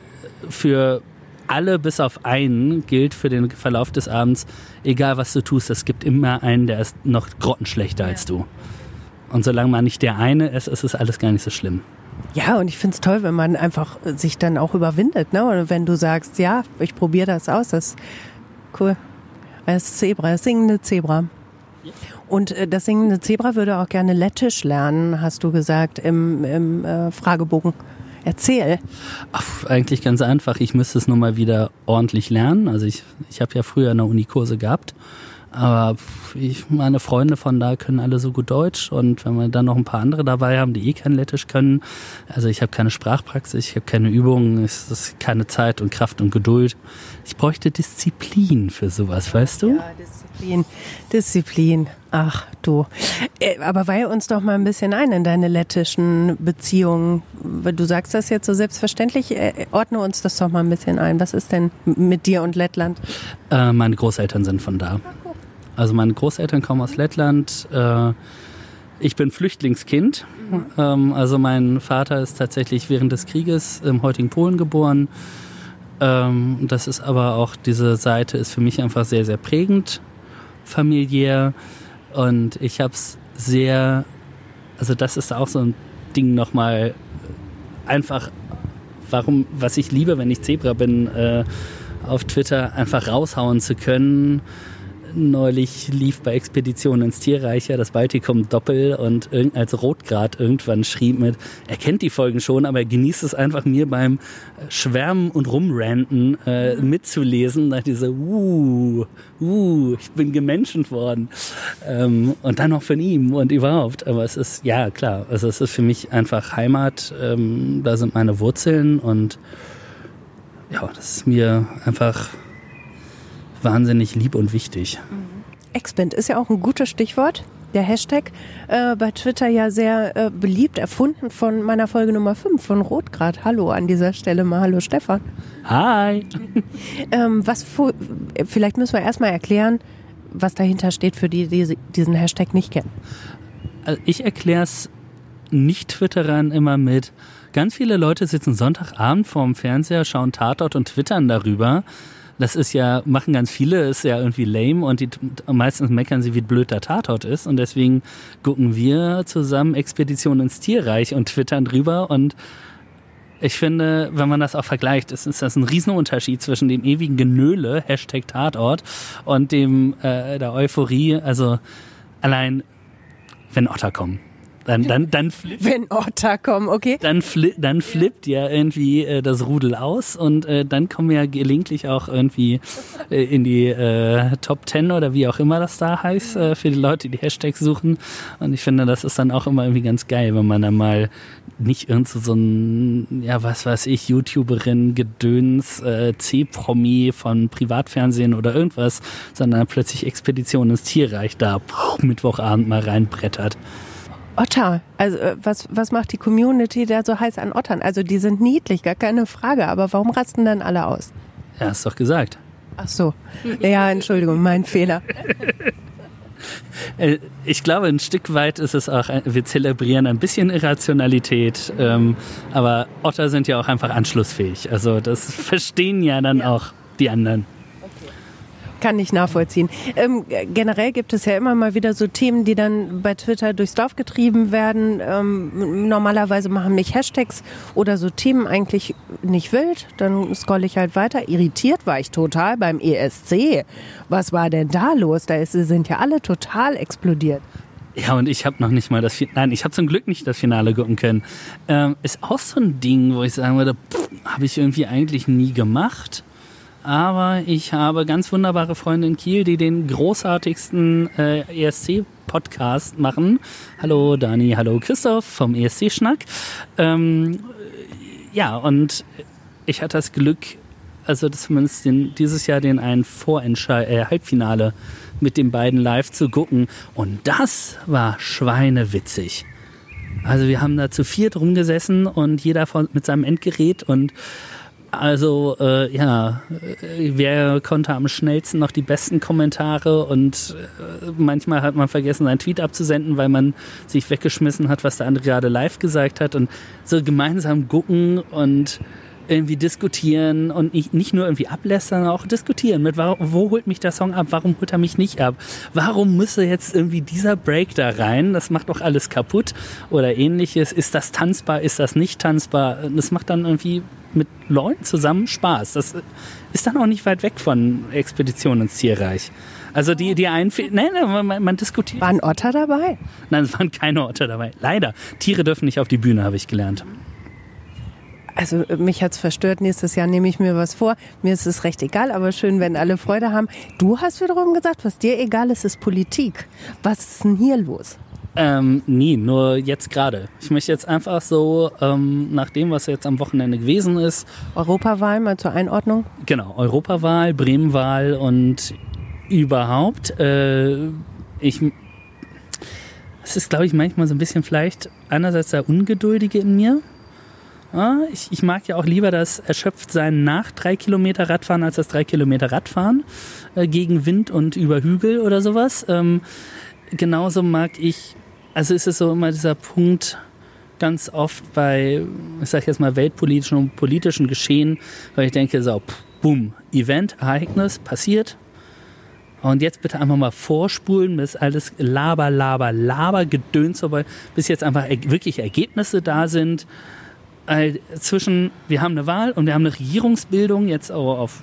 [SPEAKER 2] für alle bis auf einen gilt für den Verlauf des Abends, egal was du tust, es gibt immer einen, der ist noch grottenschlechter ja. als du. Und solange man nicht der eine ist, ist es alles gar nicht so schlimm.
[SPEAKER 1] Ja, und ich finde es toll, wenn man einfach sich dann auch überwindet. Ne? Und wenn du sagst, ja, ich probiere das aus, das ist cool. Das Zebra, das singende Zebra. Und äh, das singende Zebra würde auch gerne Lettisch lernen, hast du gesagt, im, im äh, Fragebogen. Erzähl.
[SPEAKER 2] Ach, eigentlich ganz einfach. Ich müsste es nur mal wieder ordentlich lernen. Also ich, ich habe ja früher eine Unikurse gehabt aber ich, meine Freunde von da können alle so gut Deutsch und wenn wir dann noch ein paar andere dabei haben, die eh kein Lettisch können, also ich habe keine Sprachpraxis, ich habe keine Übungen, es ist keine Zeit und Kraft und Geduld. Ich bräuchte Disziplin für sowas, weißt du?
[SPEAKER 1] Ja, Disziplin, Disziplin. Ach du. Äh, aber weih uns doch mal ein bisschen ein in deine lettischen Beziehungen. Du sagst das jetzt so selbstverständlich. Äh, ordne uns das doch mal ein bisschen ein. Was ist denn mit dir und Lettland?
[SPEAKER 2] Äh, meine Großeltern sind von da. Also meine Großeltern kommen aus Lettland. Äh, ich bin Flüchtlingskind. Mhm. also mein Vater ist tatsächlich während des Krieges im heutigen Polen geboren. Ähm, das ist aber auch, diese Seite ist für mich einfach sehr, sehr prägend, familiär. Und ich habe es sehr, also das ist auch so ein Ding nochmal, einfach, warum, was ich liebe, wenn ich Zebra bin, äh, auf Twitter einfach raushauen zu können neulich lief bei Expedition ins Tierreich ja das Baltikum Doppel und als Rotgrad irgendwann schrieb mit, er kennt die Folgen schon, aber er genießt es einfach mir beim Schwärmen und Rumranten äh, mitzulesen. Da diese, uh, uh, ich bin gemenschent worden. Ähm, und dann noch von ihm und überhaupt. Aber es ist, ja klar, also es ist für mich einfach Heimat, ähm, da sind meine Wurzeln und ja, das ist mir einfach wahnsinnig lieb und wichtig.
[SPEAKER 1] Mhm. Expand ist ja auch ein gutes Stichwort. der Hashtag äh, bei Twitter ja sehr äh, beliebt, erfunden von meiner Folge Nummer 5 von Rotgrad. Hallo an dieser Stelle mal. Hallo Stefan.
[SPEAKER 2] Hi.
[SPEAKER 1] ähm, was vielleicht müssen wir erstmal erklären, was dahinter steht für die, die diesen Hashtag nicht kennen.
[SPEAKER 2] Also ich erkläre es nicht-Twitterern immer mit. Ganz viele Leute sitzen Sonntagabend vorm Fernseher, schauen Tatort und twittern darüber. Das ist ja, machen ganz viele, ist ja irgendwie lame und die, meistens meckern sie, wie blöd der Tatort ist. Und deswegen gucken wir zusammen Expedition ins Tierreich und twittern drüber. Und ich finde, wenn man das auch vergleicht, ist, ist das ein Riesenunterschied zwischen dem ewigen Genöle, Hashtag Tatort, und dem äh, der Euphorie. Also allein, wenn Otter kommen. Dann, dann, dann
[SPEAKER 1] flippt, Wenn Otter kommen, okay.
[SPEAKER 2] Dann, fli dann flippt ja irgendwie äh, das Rudel aus und äh, dann kommen wir ja gelegentlich auch irgendwie äh, in die äh, Top Ten oder wie auch immer das da heißt, äh, für die Leute, die Hashtags suchen. Und ich finde, das ist dann auch immer irgendwie ganz geil, wenn man dann mal nicht irgend so ein, ja, was weiß ich, YouTuberin, Gedöns, äh, C-Promi von Privatfernsehen oder irgendwas, sondern plötzlich Expedition ins Tierreich da Mittwochabend mal reinbrettert.
[SPEAKER 1] Otter. Also äh, was, was macht die Community da so heiß an Ottern? Also die sind niedlich, gar keine Frage. Aber warum rasten dann alle aus?
[SPEAKER 2] Ja, hast doch gesagt.
[SPEAKER 1] Ach so. Ja, Entschuldigung, mein Fehler.
[SPEAKER 2] Äh, ich glaube, ein Stück weit ist es auch, wir zelebrieren ein bisschen Irrationalität, ähm, aber Otter sind ja auch einfach anschlussfähig. Also das verstehen ja dann ja. auch die anderen.
[SPEAKER 1] Kann ich nachvollziehen. Ähm, generell gibt es ja immer mal wieder so Themen, die dann bei Twitter durchs Dorf getrieben werden. Ähm, normalerweise machen mich Hashtags oder so Themen eigentlich nicht wild. Dann scroll ich halt weiter. Irritiert war ich total beim ESC. Was war denn da los? Da ist, sind ja alle total explodiert.
[SPEAKER 2] Ja, und ich habe noch nicht mal das Finale, nein, ich habe zum Glück nicht das Finale gucken können. Ähm, ist auch so ein Ding, wo ich sagen würde, habe ich irgendwie eigentlich nie gemacht aber ich habe ganz wunderbare Freunde in Kiel, die den großartigsten äh, ESC-Podcast machen. Hallo Dani, hallo Christoph vom ESC-Schnack. Ähm, ja, und ich hatte das Glück, also zumindest den, dieses Jahr den einen Vorentscheid äh, Halbfinale mit den beiden live zu gucken. Und das war schweinewitzig. Also wir haben da zu viert rumgesessen und jeder mit seinem Endgerät und also äh, ja, äh, wer konnte am schnellsten noch die besten Kommentare und äh, manchmal hat man vergessen, einen Tweet abzusenden, weil man sich weggeschmissen hat, was der andere gerade live gesagt hat. Und so gemeinsam gucken und irgendwie diskutieren und nicht, nicht nur irgendwie ablästern, sondern auch diskutieren mit, warum, wo holt mich der Song ab, warum holt er mich nicht ab, warum müsse jetzt irgendwie dieser Break da rein, das macht doch alles kaputt oder ähnliches, ist das tanzbar, ist das nicht tanzbar, das macht dann irgendwie mit Leuten zusammen Spaß. Das ist dann auch nicht weit weg von Expedition ins Tierreich. Also die, die einen, nein, man, man diskutiert.
[SPEAKER 1] Waren Otter dabei?
[SPEAKER 2] Nein, es waren keine Otter dabei. Leider. Tiere dürfen nicht auf die Bühne, habe ich gelernt.
[SPEAKER 1] Also mich hat's verstört. Nächstes Jahr nehme ich mir was vor. Mir ist es recht egal, aber schön, wenn alle Freude haben. Du hast wiederum gesagt, was dir egal ist, ist Politik. Was ist denn hier los?
[SPEAKER 2] Ähm, nie, nur jetzt gerade. Ich möchte jetzt einfach so, ähm, nach dem, was jetzt am Wochenende gewesen ist.
[SPEAKER 1] Europawahl mal zur Einordnung?
[SPEAKER 2] Genau, Europawahl, Bremenwahl und überhaupt. Äh, ich. Es ist, glaube ich, manchmal so ein bisschen vielleicht einerseits der Ungeduldige in mir. Ja, ich, ich, mag ja auch lieber das Erschöpftsein nach drei Kilometer Radfahren als das drei Kilometer Radfahren äh, gegen Wind und über Hügel oder sowas. Ähm, genauso mag ich also ist es so immer dieser Punkt ganz oft bei, ich sag jetzt mal, weltpolitischen und politischen Geschehen, weil ich denke so, boom, Event, Ereignis, passiert. Und jetzt bitte einfach mal vorspulen, bis alles Laber, Laber, Laber, Gedöns, bis jetzt einfach wirklich Ergebnisse da sind. Zwischen, wir haben eine Wahl und wir haben eine Regierungsbildung, jetzt auch auf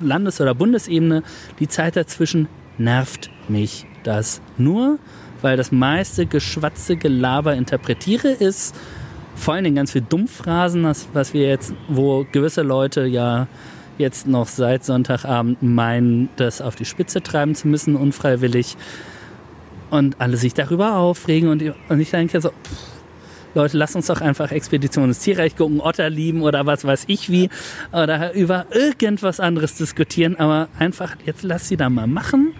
[SPEAKER 2] Landes- oder Bundesebene. Die Zeit dazwischen nervt mich das nur weil das meiste Geschwatze, Gelaber interpretiere ist. Vor allen Dingen ganz viel Dummphrasen, was wir jetzt, wo gewisse Leute ja jetzt noch seit Sonntagabend meinen, das auf die Spitze treiben zu müssen, unfreiwillig. Und alle sich darüber aufregen. Und, und ich denke so, pff, Leute, lasst uns doch einfach Expedition ins Tierreich gucken, Otter lieben oder was weiß ich wie. Oder über irgendwas anderes diskutieren. Aber einfach, jetzt lasst sie da mal machen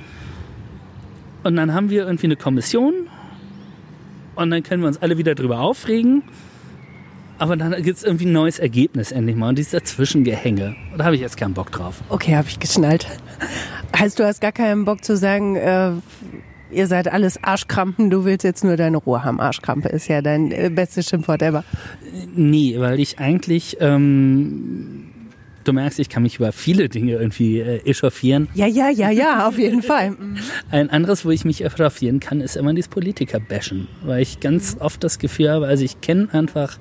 [SPEAKER 2] Und dann haben wir irgendwie eine Kommission und dann können wir uns alle wieder drüber aufregen. Aber dann gibt es irgendwie ein neues Ergebnis endlich mal. Und dieses Dazwischengehänge, da habe ich jetzt keinen Bock drauf.
[SPEAKER 1] Okay, habe ich geschnallt. Heißt, du hast gar keinen Bock zu sagen, äh, ihr seid alles Arschkrampen, du willst jetzt nur deine Ruhe haben. Arschkrampe ist ja dein äh, bestes Schimpfwort ever.
[SPEAKER 2] Nee, weil ich eigentlich, ähm, du merkst, ich kann mich über viele Dinge irgendwie äh, echauffieren.
[SPEAKER 1] Ja, ja, ja, ja, auf jeden Fall.
[SPEAKER 2] Ein anderes, wo ich mich echauffieren kann, ist immer dieses Politiker-Bashen. Weil ich ganz oft das Gefühl habe, also ich kenne einfach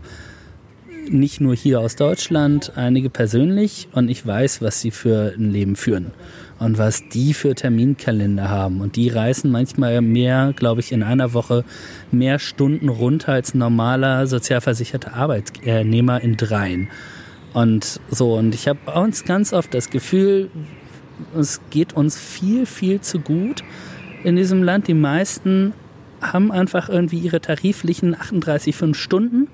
[SPEAKER 2] nicht nur hier aus Deutschland, einige persönlich und ich weiß, was sie für ein Leben führen und was die für Terminkalender haben. Und die reißen manchmal mehr, glaube ich, in einer Woche mehr Stunden runter als normaler sozialversicherter Arbeitnehmer in dreien. Und so, und ich habe uns ganz oft das Gefühl, es geht uns viel, viel zu gut in diesem Land. Die meisten haben einfach irgendwie ihre tariflichen 38, 5 Stunden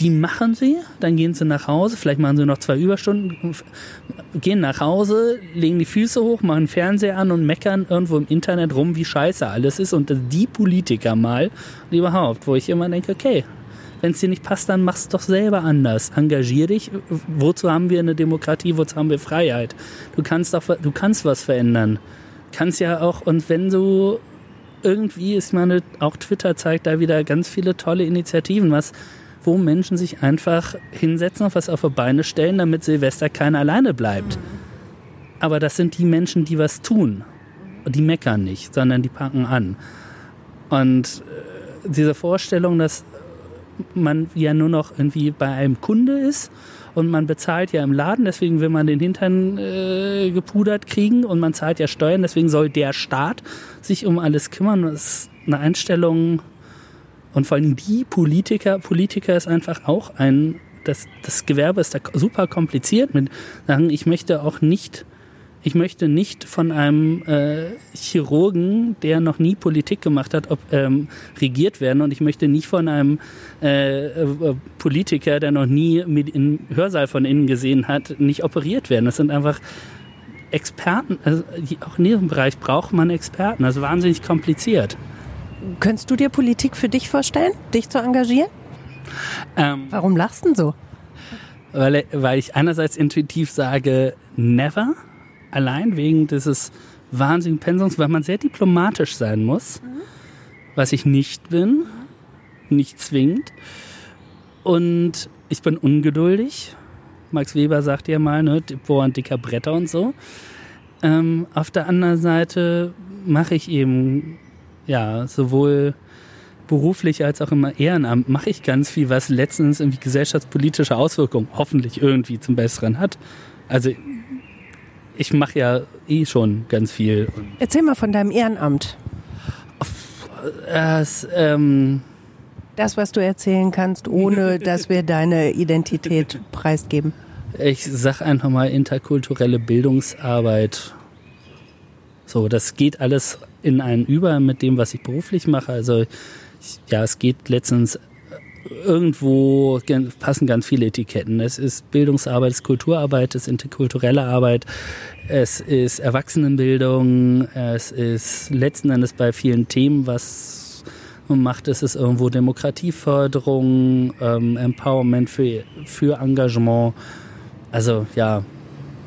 [SPEAKER 2] die machen sie, dann gehen sie nach Hause, vielleicht machen sie noch zwei Überstunden, gehen nach Hause, legen die Füße hoch, machen Fernseher an und meckern irgendwo im Internet rum, wie scheiße alles ist. Und die Politiker mal überhaupt, wo ich immer denke, okay, wenn es dir nicht passt, dann mach's doch selber anders. Engagier dich. Wozu haben wir eine Demokratie? Wozu haben wir Freiheit? Du kannst doch, du kannst was verändern. Kannst ja auch, und wenn du irgendwie, ist meine, auch Twitter zeigt da wieder ganz viele tolle Initiativen, was wo Menschen sich einfach hinsetzen, auf was auf die Beine stellen, damit Silvester keiner alleine bleibt. Aber das sind die Menschen, die was tun. Die meckern nicht, sondern die packen an. Und äh, diese Vorstellung, dass man ja nur noch irgendwie bei einem Kunde ist und man bezahlt ja im Laden, deswegen will man den Hintern äh, gepudert kriegen und man zahlt ja Steuern, deswegen soll der Staat sich um alles kümmern. Das ist eine Einstellung, und vor allem die Politiker, Politiker ist einfach auch ein, das, das Gewerbe ist da super kompliziert mit sagen, ich möchte auch nicht, ich möchte nicht von einem äh, Chirurgen, der noch nie Politik gemacht hat, ob, ähm, regiert werden und ich möchte nicht von einem äh, äh, Politiker, der noch nie einen Hörsaal von innen gesehen hat, nicht operiert werden. Das sind einfach Experten, also auch in diesem Bereich braucht man Experten, das ist wahnsinnig kompliziert.
[SPEAKER 1] Könntest du dir Politik für dich vorstellen, dich zu engagieren? Ähm, Warum lachst du denn so?
[SPEAKER 2] Weil, weil ich einerseits intuitiv sage, never, allein wegen dieses wahnsinnigen Pensums, weil man sehr diplomatisch sein muss, mhm. was ich nicht bin, nicht zwingend. Und ich bin ungeduldig. Max Weber sagt ja mal, ne, bohren dicker Bretter und so. Ähm, auf der anderen Seite mache ich eben ja, sowohl beruflich als auch im Ehrenamt mache ich ganz viel, was letztens irgendwie gesellschaftspolitische Auswirkungen hoffentlich irgendwie zum Besseren hat. Also ich mache ja eh schon ganz viel.
[SPEAKER 1] Erzähl mal von deinem Ehrenamt.
[SPEAKER 2] Das, ähm,
[SPEAKER 1] das, was du erzählen kannst, ohne dass wir deine Identität preisgeben.
[SPEAKER 2] Ich sag einfach mal interkulturelle Bildungsarbeit so, das geht alles in einen über mit dem, was ich beruflich mache. Also ja, es geht letztens irgendwo passen ganz viele Etiketten. Es ist Bildungsarbeit, es ist Kulturarbeit, es ist interkulturelle Arbeit, es ist Erwachsenenbildung, es ist letzten Endes bei vielen Themen, was man macht, es ist irgendwo Demokratieförderung, ähm, Empowerment für, für Engagement, also ja,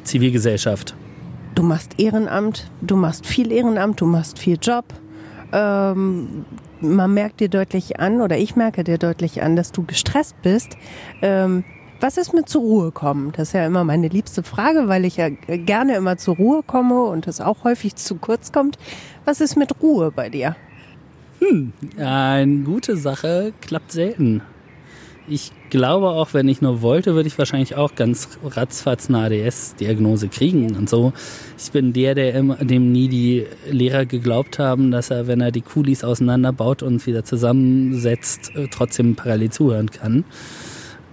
[SPEAKER 2] Zivilgesellschaft
[SPEAKER 1] du machst Ehrenamt, du machst viel Ehrenamt, du machst viel Job. Ähm, man merkt dir deutlich an, oder ich merke dir deutlich an, dass du gestresst bist. Ähm, was ist mit zur Ruhe kommen? Das ist ja immer meine liebste Frage, weil ich ja gerne immer zur Ruhe komme und es auch häufig zu kurz kommt. Was ist mit Ruhe bei dir?
[SPEAKER 2] Hm, eine gute Sache klappt selten ich glaube auch, wenn ich nur wollte, würde ich wahrscheinlich auch ganz ratzfatz eine ADS-Diagnose kriegen und so. Ich bin der, der immer, dem nie die Lehrer geglaubt haben, dass er, wenn er die Kulis auseinanderbaut und wieder zusammensetzt, äh, trotzdem parallel zuhören kann.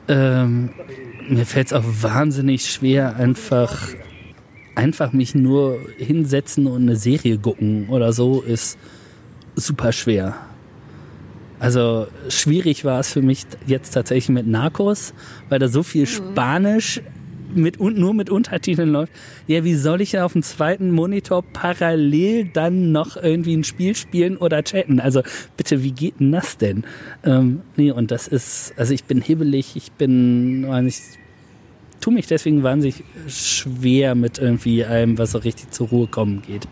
[SPEAKER 2] Ähm, mir fällt es auch wahnsinnig schwer, einfach, einfach mich nur hinsetzen und eine Serie gucken oder so ist super schwer. Also schwierig war es für mich jetzt tatsächlich mit Narcos, weil da so viel mhm. Spanisch mit, nur mit Untertiteln läuft, ja, wie soll ich auf dem zweiten Monitor parallel dann noch irgendwie ein Spiel spielen oder chatten? Also bitte, wie geht denn das denn? Ähm, nee, und das ist, also ich bin hibbelig, ich bin, ich tue mich deswegen wahnsinnig schwer mit irgendwie allem, was so richtig zur Ruhe kommen geht.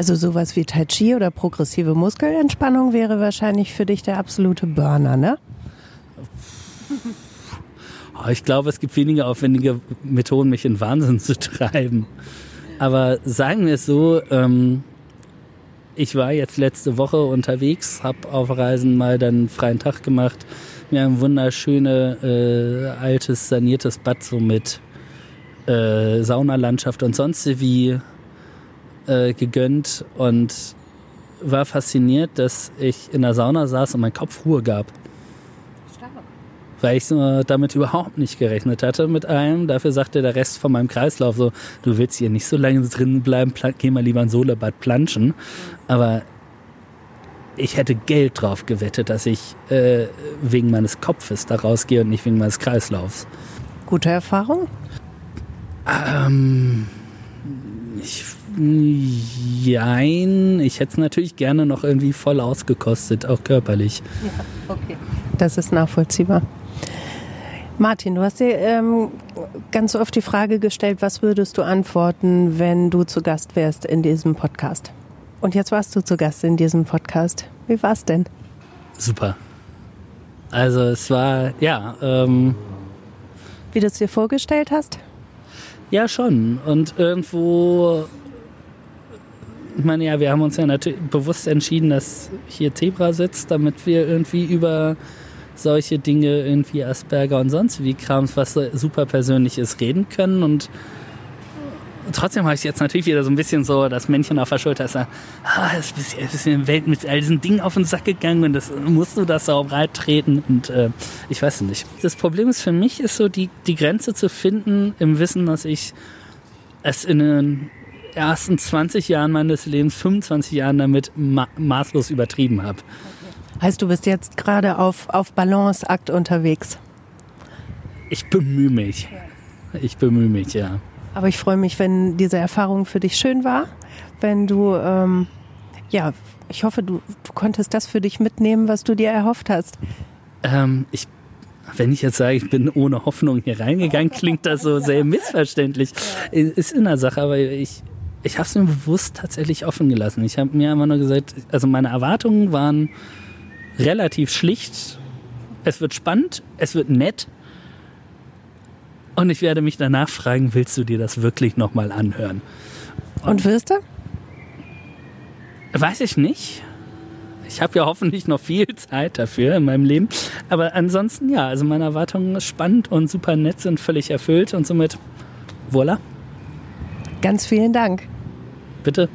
[SPEAKER 1] Also sowas wie Tai Chi oder progressive Muskelentspannung wäre wahrscheinlich für dich der absolute Burner, ne?
[SPEAKER 2] Ich glaube, es gibt weniger aufwendige Methoden, mich in Wahnsinn zu treiben. Aber sagen wir es so, ähm, ich war jetzt letzte Woche unterwegs, habe auf Reisen mal dann freien Tag gemacht, mir ein wunderschönes, äh, altes, saniertes Bad so mit äh, Saunalandschaft und sonst wie äh, gegönnt und war fasziniert, dass ich in der Sauna saß und mein Kopf Ruhe gab weil ich so damit überhaupt nicht gerechnet hatte mit allem. Dafür sagte der Rest von meinem Kreislauf so, du willst hier nicht so lange drin bleiben, geh mal lieber ein Solebad planschen. Aber ich hätte Geld drauf gewettet, dass ich äh, wegen meines Kopfes da rausgehe und nicht wegen meines Kreislaufs.
[SPEAKER 1] Gute Erfahrung?
[SPEAKER 2] Ähm, ich, jein. Ich hätte es natürlich gerne noch irgendwie voll ausgekostet, auch körperlich.
[SPEAKER 1] Ja, okay. Das ist nachvollziehbar. Martin, du hast dir ähm, ganz oft die Frage gestellt, was würdest du antworten, wenn du zu Gast wärst in diesem Podcast? Und jetzt warst du zu Gast in diesem Podcast. Wie war es denn?
[SPEAKER 2] Super. Also es war, ja. Ähm,
[SPEAKER 1] Wie du es dir vorgestellt hast?
[SPEAKER 2] Ja, schon. Und irgendwo, ich meine, ja, wir haben uns ja natürlich bewusst entschieden, dass hier Zebra sitzt, damit wir irgendwie über solche Dinge, irgendwie Asperger und sonst wie Krams, was super persönlich ist, reden können. Und trotzdem habe ich jetzt natürlich wieder so ein bisschen so das Männchen auf der Schulter, das sagt, ah, ist ein bisschen Welt mit all diesen Dingen auf den Sack gegangen und das musst du das auch breit treten und äh, ich weiß nicht. Das Problem ist für mich, ist so die, die Grenze zu finden im Wissen, dass ich es in den ersten 20 Jahren meines Lebens, 25 Jahren damit ma maßlos übertrieben habe.
[SPEAKER 1] Heißt, du bist jetzt gerade auf, auf Balanceakt unterwegs?
[SPEAKER 2] Ich bemühe mich. Ich bemühe mich, ja.
[SPEAKER 1] Aber ich freue mich, wenn diese Erfahrung für dich schön war, wenn du, ähm, ja, ich hoffe, du, du konntest das für dich mitnehmen, was du dir erhofft hast.
[SPEAKER 2] Ähm, ich, wenn ich jetzt sage, ich bin ohne Hoffnung hier reingegangen, klingt das so sehr missverständlich. Ist in der Sache, aber ich, ich habe es mir bewusst tatsächlich offen gelassen. Ich habe mir immer nur gesagt, also meine Erwartungen waren relativ schlicht. Es wird spannend, es wird nett. Und ich werde mich danach fragen, willst du dir das wirklich nochmal anhören?
[SPEAKER 1] Und, Und wirst du?
[SPEAKER 2] Weiß ich nicht. Ich habe ja hoffentlich noch viel Zeit dafür in meinem Leben. Aber ansonsten ja, also meine Erwartungen ist spannend und super nett sind völlig erfüllt und somit voilà.
[SPEAKER 1] Ganz vielen Dank.
[SPEAKER 2] Bitte.